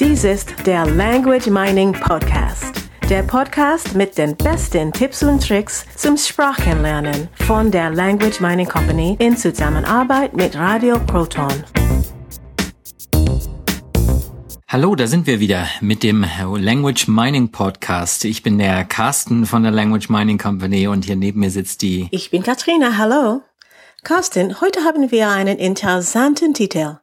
Dies ist der Language Mining Podcast. Der Podcast mit den besten Tipps und Tricks zum Sprachenlernen von der Language Mining Company in Zusammenarbeit mit Radio Proton. Hallo, da sind wir wieder mit dem Language Mining Podcast. Ich bin der Carsten von der Language Mining Company und hier neben mir sitzt die. Ich bin Katrina, hallo. Carsten, heute haben wir einen interessanten Titel.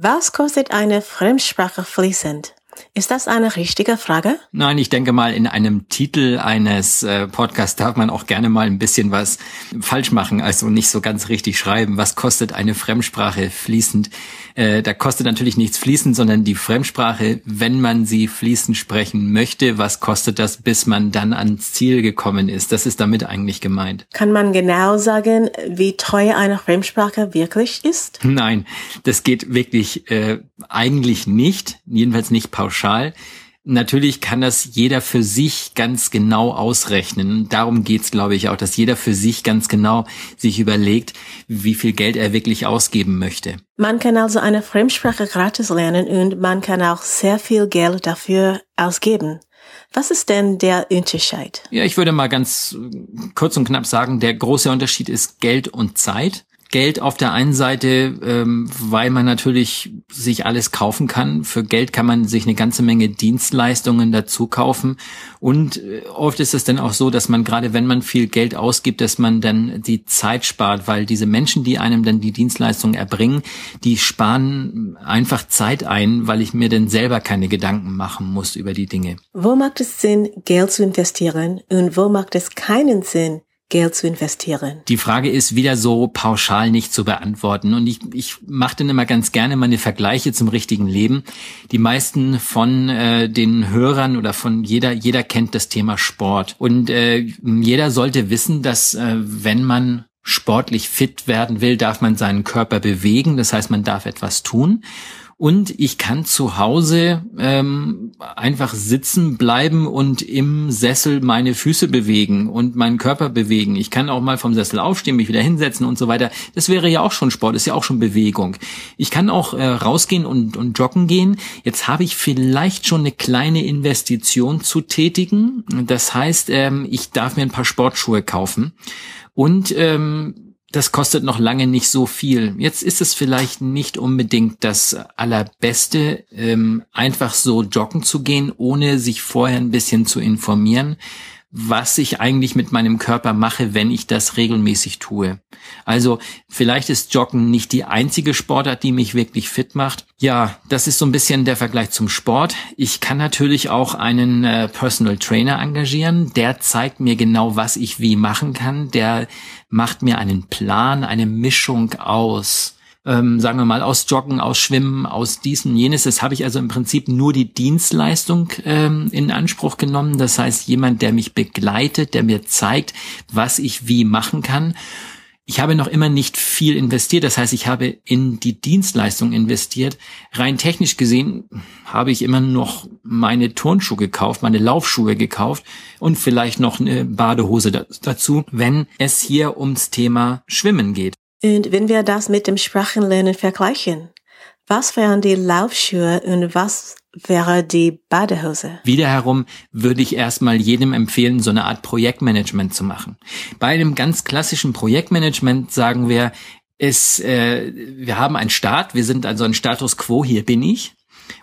Was kostet eine Fremdsprache fließend? Ist das eine richtige Frage? Nein, ich denke mal, in einem Titel eines äh, Podcasts darf man auch gerne mal ein bisschen was falsch machen, also nicht so ganz richtig schreiben. Was kostet eine Fremdsprache fließend? Äh, da kostet natürlich nichts fließend, sondern die Fremdsprache, wenn man sie fließend sprechen möchte, was kostet das, bis man dann ans Ziel gekommen ist? Das ist damit eigentlich gemeint. Kann man genau sagen, wie teuer eine Fremdsprache wirklich ist? Nein, das geht wirklich äh, eigentlich nicht, jedenfalls nicht pauschal pauschal. Natürlich kann das jeder für sich ganz genau ausrechnen. Darum geht's, glaube ich, auch, dass jeder für sich ganz genau sich überlegt, wie viel Geld er wirklich ausgeben möchte. Man kann also eine Fremdsprache gratis lernen und man kann auch sehr viel Geld dafür ausgeben. Was ist denn der Unterschied? Ja, ich würde mal ganz kurz und knapp sagen, der große Unterschied ist Geld und Zeit. Geld auf der einen Seite, ähm, weil man natürlich sich alles kaufen kann. Für Geld kann man sich eine ganze Menge Dienstleistungen dazu kaufen. Und äh, oft ist es dann auch so, dass man gerade wenn man viel Geld ausgibt, dass man dann die Zeit spart, weil diese Menschen, die einem dann die Dienstleistungen erbringen, die sparen einfach Zeit ein, weil ich mir dann selber keine Gedanken machen muss über die Dinge. Wo macht es Sinn, Geld zu investieren und wo macht es keinen Sinn, Geld zu investieren? Die Frage ist wieder so pauschal nicht zu beantworten. Und ich, ich mache dann immer ganz gerne meine Vergleiche zum richtigen Leben. Die meisten von äh, den Hörern oder von jeder, jeder kennt das Thema Sport. Und äh, jeder sollte wissen, dass äh, wenn man sportlich fit werden will, darf man seinen Körper bewegen. Das heißt, man darf etwas tun. Und ich kann zu Hause ähm, einfach sitzen bleiben und im Sessel meine Füße bewegen und meinen Körper bewegen. Ich kann auch mal vom Sessel aufstehen, mich wieder hinsetzen und so weiter. Das wäre ja auch schon Sport, ist ja auch schon Bewegung. Ich kann auch äh, rausgehen und, und joggen gehen. Jetzt habe ich vielleicht schon eine kleine Investition zu tätigen. Das heißt, ähm, ich darf mir ein paar Sportschuhe kaufen. Und ähm, das kostet noch lange nicht so viel. Jetzt ist es vielleicht nicht unbedingt das Allerbeste, ähm, einfach so joggen zu gehen, ohne sich vorher ein bisschen zu informieren was ich eigentlich mit meinem Körper mache, wenn ich das regelmäßig tue. Also vielleicht ist Joggen nicht die einzige Sportart, die mich wirklich fit macht. Ja, das ist so ein bisschen der Vergleich zum Sport. Ich kann natürlich auch einen äh, Personal Trainer engagieren. Der zeigt mir genau, was ich wie machen kann. Der macht mir einen Plan, eine Mischung aus ähm, sagen wir mal, aus Joggen, aus Schwimmen, aus diesem, jenes. Das habe ich also im Prinzip nur die Dienstleistung ähm, in Anspruch genommen. Das heißt, jemand, der mich begleitet, der mir zeigt, was ich wie machen kann. Ich habe noch immer nicht viel investiert. Das heißt, ich habe in die Dienstleistung investiert. Rein technisch gesehen habe ich immer noch meine Turnschuhe gekauft, meine Laufschuhe gekauft und vielleicht noch eine Badehose dazu, wenn es hier ums Thema Schwimmen geht. Und wenn wir das mit dem Sprachenlernen vergleichen, was wären die Laufschuhe und was wäre die Badehose? Wiederherum würde ich erstmal jedem empfehlen, so eine Art Projektmanagement zu machen. Bei einem ganz klassischen Projektmanagement sagen wir, es, äh, wir haben einen Start, wir sind also ein Status quo, hier bin ich.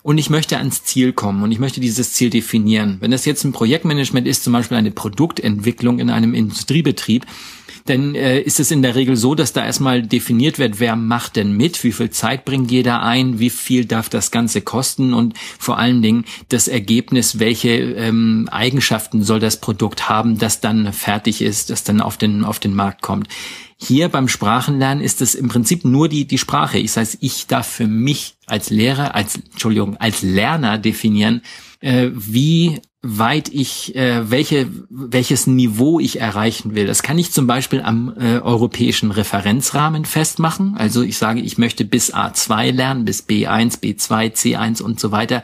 Und ich möchte ans Ziel kommen und ich möchte dieses Ziel definieren. Wenn das jetzt ein Projektmanagement ist, zum Beispiel eine Produktentwicklung in einem Industriebetrieb, dann äh, ist es in der Regel so, dass da erstmal definiert wird, wer macht denn mit, wie viel Zeit bringt jeder ein, wie viel darf das Ganze kosten und vor allen Dingen das Ergebnis, welche ähm, Eigenschaften soll das Produkt haben, das dann fertig ist, das dann auf den, auf den Markt kommt. Hier beim Sprachenlernen ist es im Prinzip nur die, die Sprache. Ich heißt, ich darf für mich als Lehrer, als, Entschuldigung, als Lerner definieren, äh, wie weit ich, äh, welche, welches Niveau ich erreichen will. Das kann ich zum Beispiel am äh, europäischen Referenzrahmen festmachen. Also ich sage, ich möchte bis A2 lernen, bis B1, B2, C1 und so weiter.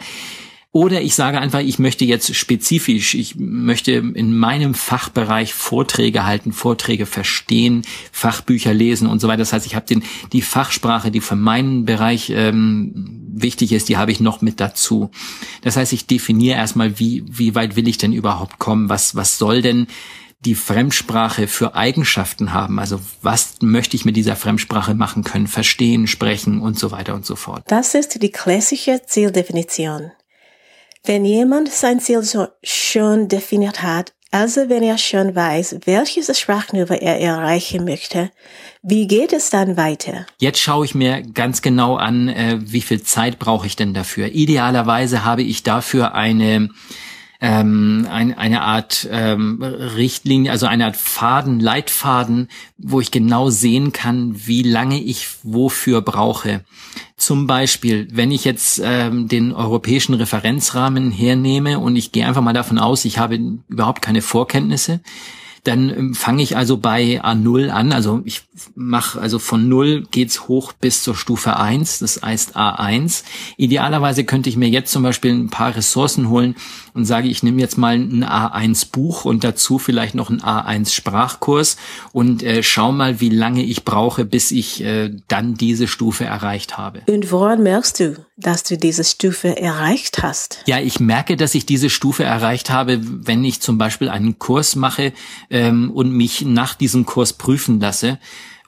Oder ich sage einfach, ich möchte jetzt spezifisch, ich möchte in meinem Fachbereich Vorträge halten, Vorträge verstehen, Fachbücher lesen und so weiter. Das heißt, ich habe den die Fachsprache, die für meinen Bereich ähm, wichtig ist, die habe ich noch mit dazu. Das heißt, ich definiere erstmal, wie wie weit will ich denn überhaupt kommen? Was was soll denn die Fremdsprache für Eigenschaften haben. Also was möchte ich mit dieser Fremdsprache machen können, verstehen, sprechen und so weiter und so fort. Das ist die klassische Zieldefinition. Wenn jemand sein Ziel schon definiert hat, also wenn er schon weiß, welches Sprachniveau er erreichen möchte, wie geht es dann weiter? Jetzt schaue ich mir ganz genau an, äh, wie viel Zeit brauche ich denn dafür. Idealerweise habe ich dafür eine ähm, ein, eine Art ähm, Richtlinie, also eine Art Faden, Leitfaden, wo ich genau sehen kann, wie lange ich wofür brauche. Zum Beispiel, wenn ich jetzt ähm, den europäischen Referenzrahmen hernehme und ich gehe einfach mal davon aus, ich habe überhaupt keine Vorkenntnisse, dann ähm, fange ich also bei A0 an. Also ich mache also von 0 geht's hoch bis zur Stufe 1, das heißt A1. Idealerweise könnte ich mir jetzt zum Beispiel ein paar Ressourcen holen und sage, ich nehme jetzt mal ein A1 Buch und dazu vielleicht noch ein A1 Sprachkurs und äh, schau mal, wie lange ich brauche, bis ich äh, dann diese Stufe erreicht habe. Und woran merkst du, dass du diese Stufe erreicht hast? Ja, ich merke, dass ich diese Stufe erreicht habe, wenn ich zum Beispiel einen Kurs mache ähm, und mich nach diesem Kurs prüfen lasse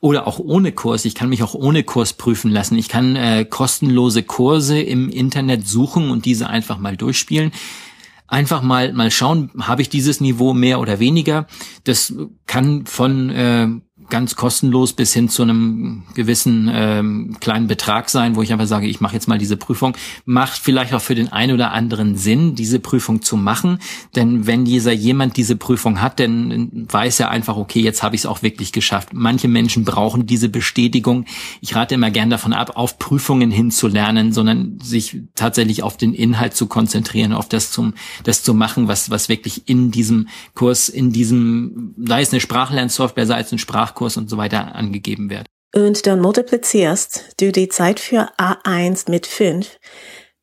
oder auch ohne Kurs. Ich kann mich auch ohne Kurs prüfen lassen. Ich kann äh, kostenlose Kurse im Internet suchen und diese einfach mal durchspielen einfach mal mal schauen, habe ich dieses Niveau mehr oder weniger. Das kann von äh, ganz kostenlos bis hin zu einem gewissen ähm, kleinen Betrag sein, wo ich einfach sage, ich mache jetzt mal diese Prüfung. Macht vielleicht auch für den einen oder anderen Sinn, diese Prüfung zu machen. Denn wenn dieser jemand diese Prüfung hat, dann weiß er einfach, okay, jetzt habe ich es auch wirklich geschafft. Manche Menschen brauchen diese Bestätigung. Ich rate immer gern davon ab, auf Prüfungen hinzulernen, sondern sich tatsächlich auf den Inhalt zu konzentrieren, auf das zum das zu machen, was was wirklich in diesem Kurs, in diesem, sei es eine Sprachlernsoftware, sei es ein Sprach Sprachkurs und so weiter angegeben wird. Und dann multiplizierst du die Zeit für A1 mit 5.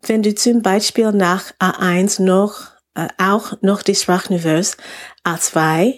Wenn du zum Beispiel nach A1 noch, äh, auch noch die Sprachniveaus A2,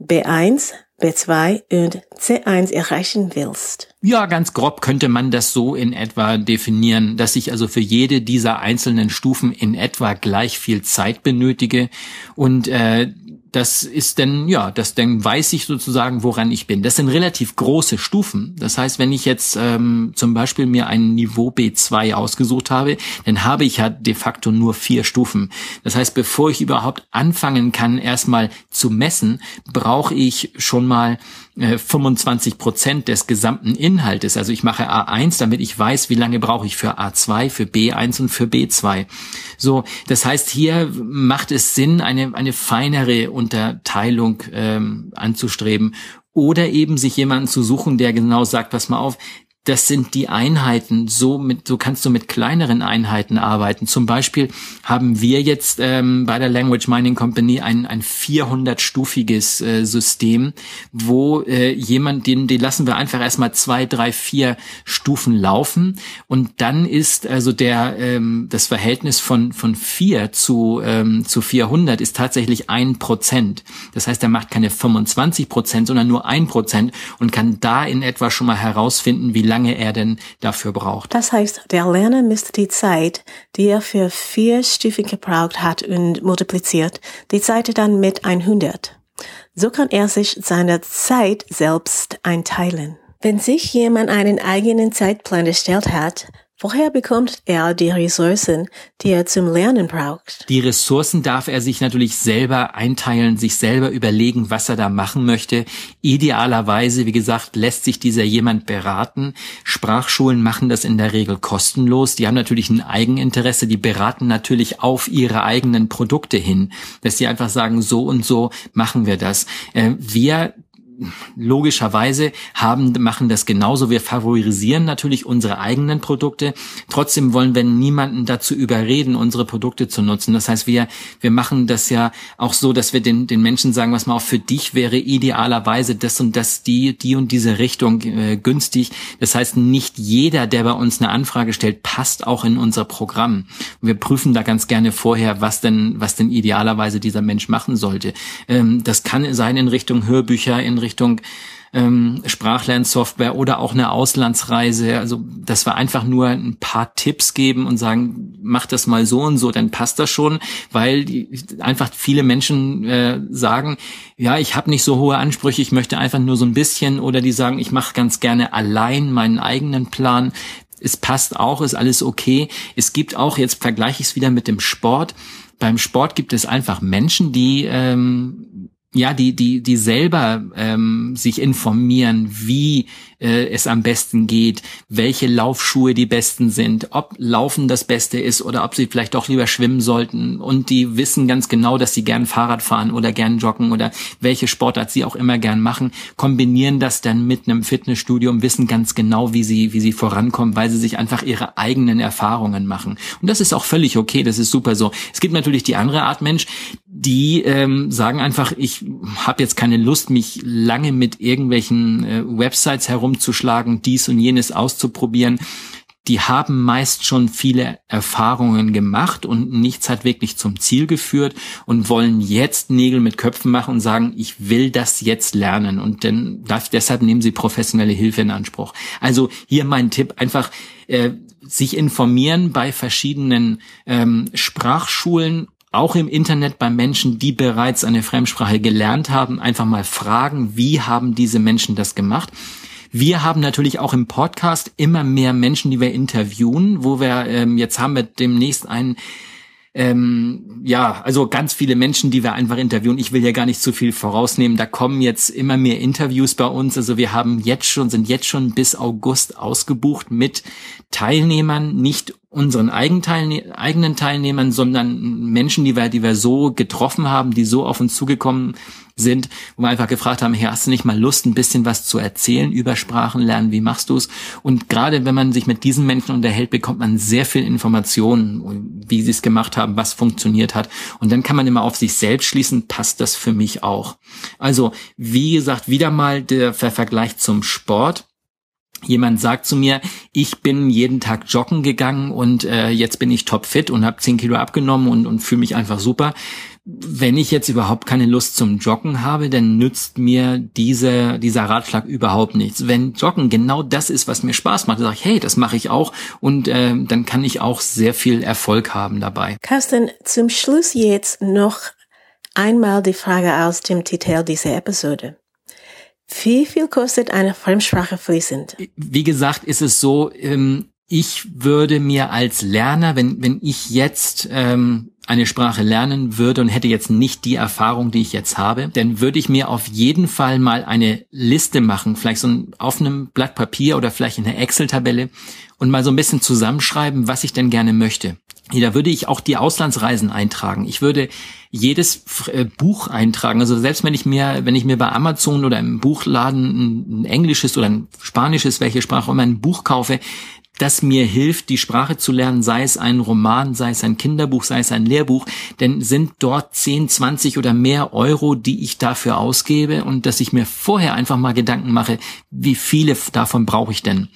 B1, B2 und C1 erreichen willst. Ja, ganz grob könnte man das so in etwa definieren, dass ich also für jede dieser einzelnen Stufen in etwa gleich viel Zeit benötige und äh, das ist dann, ja, das dann weiß ich sozusagen, woran ich bin. Das sind relativ große Stufen. Das heißt, wenn ich jetzt ähm, zum Beispiel mir ein Niveau B2 ausgesucht habe, dann habe ich ja de facto nur vier Stufen. Das heißt, bevor ich überhaupt anfangen kann, erstmal zu messen, brauche ich schon mal 25 äh, Prozent des gesamten Inhaltes. Also ich mache A1, damit ich weiß, wie lange brauche ich für A2, für B1 und für B2. So, das heißt, hier macht es Sinn, eine, eine feinere Unterteilung ähm, anzustreben oder eben sich jemanden zu suchen, der genau sagt, pass mal auf, das sind die Einheiten. So mit, so kannst du mit kleineren Einheiten arbeiten. Zum Beispiel haben wir jetzt ähm, bei der Language Mining Company ein, ein 400-stufiges äh, System, wo äh, jemand, den, den lassen wir einfach erstmal zwei, drei, vier Stufen laufen und dann ist also der ähm, das Verhältnis von von vier zu ähm, zu 400 ist tatsächlich ein Prozent. Das heißt, er macht keine 25 Prozent, sondern nur ein Prozent und kann da in etwa schon mal herausfinden, wie lange er denn dafür braucht. Das heißt, der Lerner misst die Zeit, die er für vier Stufen gebraucht hat und multipliziert die Zeit dann mit 100. So kann er sich seine Zeit selbst einteilen. Wenn sich jemand einen eigenen Zeitplan erstellt hat, Woher bekommt er die Ressourcen, die er zum Lernen braucht? Die Ressourcen darf er sich natürlich selber einteilen, sich selber überlegen, was er da machen möchte. Idealerweise, wie gesagt, lässt sich dieser jemand beraten. Sprachschulen machen das in der Regel kostenlos. Die haben natürlich ein Eigeninteresse, die beraten natürlich auf ihre eigenen Produkte hin, dass sie einfach sagen, so und so machen wir das. Äh, wir logischerweise haben, machen das genauso. Wir favorisieren natürlich unsere eigenen Produkte. Trotzdem wollen wir niemanden dazu überreden, unsere Produkte zu nutzen. Das heißt, wir, wir machen das ja auch so, dass wir den, den Menschen sagen, was mal auch für dich wäre idealerweise das und das, die, die und diese Richtung äh, günstig. Das heißt, nicht jeder, der bei uns eine Anfrage stellt, passt auch in unser Programm. Wir prüfen da ganz gerne vorher, was denn, was denn idealerweise dieser Mensch machen sollte. Ähm, das kann sein in Richtung Hörbücher, in Richtung ähm, Sprachlernsoftware oder auch eine Auslandsreise. Also, dass wir einfach nur ein paar Tipps geben und sagen, mach das mal so und so, dann passt das schon, weil die, einfach viele Menschen äh, sagen, ja, ich habe nicht so hohe Ansprüche, ich möchte einfach nur so ein bisschen oder die sagen, ich mache ganz gerne allein meinen eigenen Plan. Es passt auch, ist alles okay. Es gibt auch, jetzt vergleiche ich es wieder mit dem Sport. Beim Sport gibt es einfach Menschen, die ähm, ja, die, die, die selber ähm, sich informieren, wie äh, es am besten geht, welche Laufschuhe die besten sind, ob Laufen das Beste ist oder ob sie vielleicht doch lieber schwimmen sollten. Und die wissen ganz genau, dass sie gern Fahrrad fahren oder gern joggen oder welche Sportart sie auch immer gern machen, kombinieren das dann mit einem Fitnessstudio und wissen ganz genau, wie sie, wie sie vorankommen, weil sie sich einfach ihre eigenen Erfahrungen machen. Und das ist auch völlig okay, das ist super so. Es gibt natürlich die andere Art Mensch, die ähm, sagen einfach, ich habe jetzt keine Lust, mich lange mit irgendwelchen äh, Websites herumzuschlagen, dies und jenes auszuprobieren. Die haben meist schon viele Erfahrungen gemacht und nichts hat wirklich zum Ziel geführt und wollen jetzt Nägel mit Köpfen machen und sagen, ich will das jetzt lernen und denn, deshalb nehmen sie professionelle Hilfe in Anspruch. Also hier mein Tipp, einfach äh, sich informieren bei verschiedenen ähm, Sprachschulen auch im Internet bei Menschen, die bereits eine Fremdsprache gelernt haben, einfach mal fragen, wie haben diese Menschen das gemacht. Wir haben natürlich auch im Podcast immer mehr Menschen, die wir interviewen, wo wir ähm, jetzt haben wir demnächst einen ähm, ja, also ganz viele Menschen, die wir einfach interviewen. Ich will ja gar nicht zu viel vorausnehmen. Da kommen jetzt immer mehr Interviews bei uns. Also wir haben jetzt schon, sind jetzt schon bis August ausgebucht mit Teilnehmern, nicht unseren eigenen Teilnehmern, sondern Menschen, die wir, die wir so getroffen haben, die so auf uns zugekommen sind, wo wir einfach gefragt haben, hey, hast du nicht mal Lust, ein bisschen was zu erzählen über Sprachenlernen? Wie machst du es? Und gerade wenn man sich mit diesen Menschen unterhält, bekommt man sehr viel Informationen, wie sie es gemacht haben, was funktioniert hat. Und dann kann man immer auf sich selbst schließen, passt das für mich auch? Also, wie gesagt, wieder mal der Vergleich zum Sport Jemand sagt zu mir, ich bin jeden Tag joggen gegangen und äh, jetzt bin ich topfit und habe 10 Kilo abgenommen und, und fühle mich einfach super. Wenn ich jetzt überhaupt keine Lust zum Joggen habe, dann nützt mir diese, dieser Ratschlag überhaupt nichts. Wenn Joggen genau das ist, was mir Spaß macht, dann sage ich, hey, das mache ich auch und äh, dann kann ich auch sehr viel Erfolg haben dabei. Carsten, zum Schluss jetzt noch einmal die Frage aus dem Titel dieser Episode. Wie viel kostet eine Fremdsprache fließend? Wie gesagt, ist es so, ähm, ich würde mir als Lerner, wenn, wenn ich jetzt ähm, eine Sprache lernen würde und hätte jetzt nicht die Erfahrung, die ich jetzt habe, dann würde ich mir auf jeden Fall mal eine Liste machen, vielleicht so auf einem Blatt Papier oder vielleicht in einer Excel-Tabelle und mal so ein bisschen zusammenschreiben, was ich denn gerne möchte. Da würde ich auch die Auslandsreisen eintragen. Ich würde jedes äh, Buch eintragen. Also selbst wenn ich mir, wenn ich mir bei Amazon oder im Buchladen ein, englisches oder ein spanisches, welche Sprache immer ein Buch kaufe, das mir hilft, die Sprache zu lernen, sei es ein Roman, sei es ein Kinderbuch, sei es ein Lehrbuch, denn sind dort 10, 20 oder mehr Euro, die ich dafür ausgebe und dass ich mir vorher einfach mal Gedanken mache, wie viele davon brauche ich denn?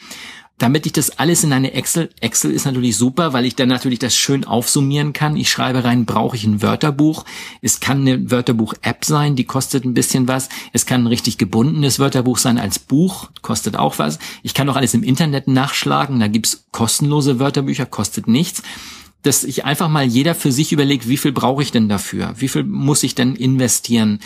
Damit ich das alles in eine Excel, Excel ist natürlich super, weil ich dann natürlich das schön aufsummieren kann. Ich schreibe rein, brauche ich ein Wörterbuch. Es kann eine Wörterbuch-App sein, die kostet ein bisschen was. Es kann ein richtig gebundenes Wörterbuch sein als Buch, kostet auch was. Ich kann auch alles im Internet nachschlagen, da gibt's kostenlose Wörterbücher, kostet nichts dass ich einfach mal jeder für sich überlegt, wie viel brauche ich denn dafür? Wie viel muss ich denn investieren?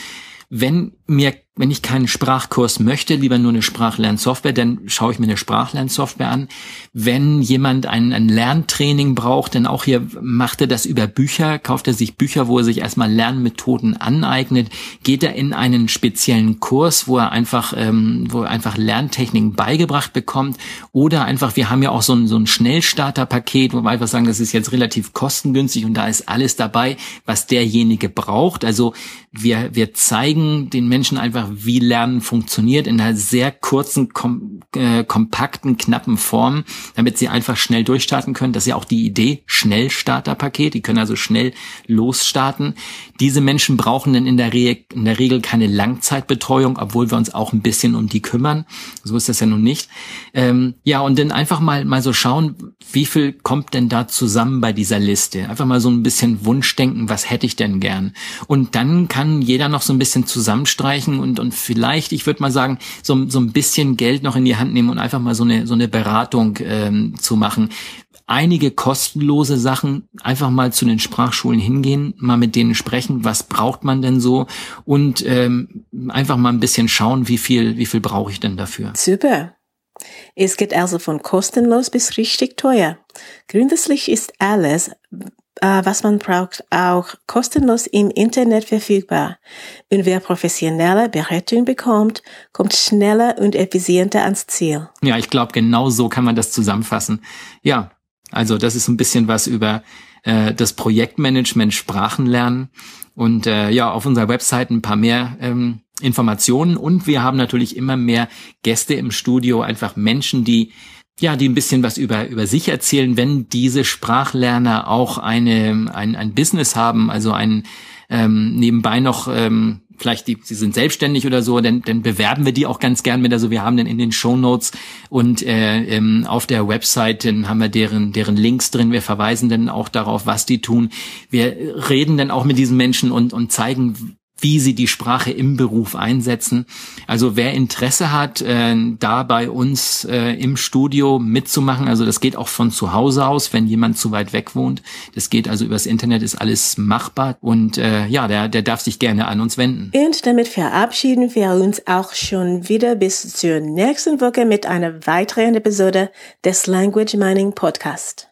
Wenn mir wenn ich keinen Sprachkurs möchte, lieber nur eine Sprachlernsoftware, dann schaue ich mir eine Sprachlernsoftware an. Wenn jemand ein, ein Lerntraining braucht, dann auch hier macht er das über Bücher, kauft er sich Bücher, wo er sich erstmal Lernmethoden aneignet, geht er in einen speziellen Kurs, wo er einfach, ähm, wo er einfach Lerntechniken beigebracht bekommt oder einfach, wir haben ja auch so ein, so ein Schnellstarterpaket, wo wir einfach sagen, das ist jetzt relativ kostengünstig und da ist alles dabei, was derjenige braucht. Also wir, wir zeigen den Menschen einfach, einfach, wie Lernen funktioniert in einer sehr kurzen, kom äh, kompakten, knappen Form, damit sie einfach schnell durchstarten können. Das ist ja auch die Idee, Schnellstarterpaket. Die können also schnell losstarten. Diese Menschen brauchen dann in der, Re in der Regel keine Langzeitbetreuung, obwohl wir uns auch ein bisschen um die kümmern. So ist das ja nun nicht. Ähm, ja, und dann einfach mal, mal so schauen, wie viel kommt denn da zusammen bei dieser Liste? Einfach mal so ein bisschen Wunschdenken, was hätte ich denn gern? Und dann kann jeder noch so ein bisschen zusammenstreichen und, und vielleicht, ich würde mal sagen, so, so ein bisschen Geld noch in die Hand nehmen und einfach mal so eine, so eine Beratung ähm, zu machen einige kostenlose Sachen einfach mal zu den Sprachschulen hingehen, mal mit denen sprechen, was braucht man denn so und ähm, einfach mal ein bisschen schauen, wie viel, wie viel brauche ich denn dafür. Super. Es geht also von kostenlos bis richtig teuer. Grundsätzlich ist alles, was man braucht, auch kostenlos im Internet verfügbar. Und wer professionelle Beratung bekommt, kommt schneller und effizienter ans Ziel. Ja, ich glaube, genau so kann man das zusammenfassen. Ja, also das ist ein bisschen was über äh, das Projektmanagement Sprachenlernen und äh, ja, auf unserer Website ein paar mehr ähm, Informationen und wir haben natürlich immer mehr Gäste im Studio, einfach Menschen, die ja, die ein bisschen was über, über sich erzählen, wenn diese Sprachlerner auch eine, ein, ein Business haben, also ein ähm, nebenbei noch ähm, vielleicht die, sie sind selbstständig oder so, dann, dann bewerben wir die auch ganz gern mit. Also wir haben dann in den Show Notes und äh, ähm, auf der Website dann haben wir deren, deren Links drin. Wir verweisen dann auch darauf, was die tun. Wir reden dann auch mit diesen Menschen und, und zeigen, wie sie die Sprache im Beruf einsetzen. Also wer Interesse hat, äh, da bei uns äh, im Studio mitzumachen, also das geht auch von zu Hause aus, wenn jemand zu weit weg wohnt. Das geht also übers Internet, ist alles machbar und äh, ja, der, der darf sich gerne an uns wenden. Und damit verabschieden wir uns auch schon wieder bis zur nächsten Woche mit einer weiteren Episode des Language Mining Podcast.